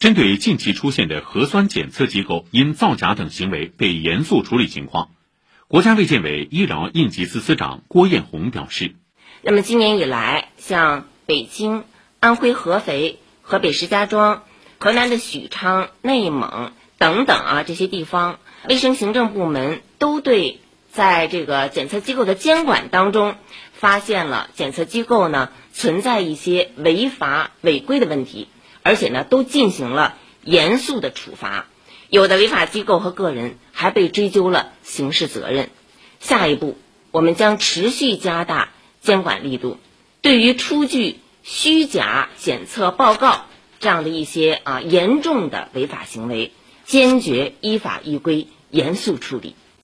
针对近期出现的核酸检测机构因造假等行为被严肃处理情况，国家卫健委医疗应急司司长郭艳红表示：“那么今年以来，像北京、安徽合肥、河北石家庄、河南的许昌、内蒙等等啊这些地方，卫生行政部门都对在这个检测机构的监管当中，发现了检测机构呢存在一些违法违规的问题。”而且呢，都进行了严肃的处罚，有的违法机构和个人还被追究了刑事责任。下一步，我们将持续加大监管力度，对于出具虚假检测报告这样的一些啊严重的违法行为，坚决依法依规严肃处理。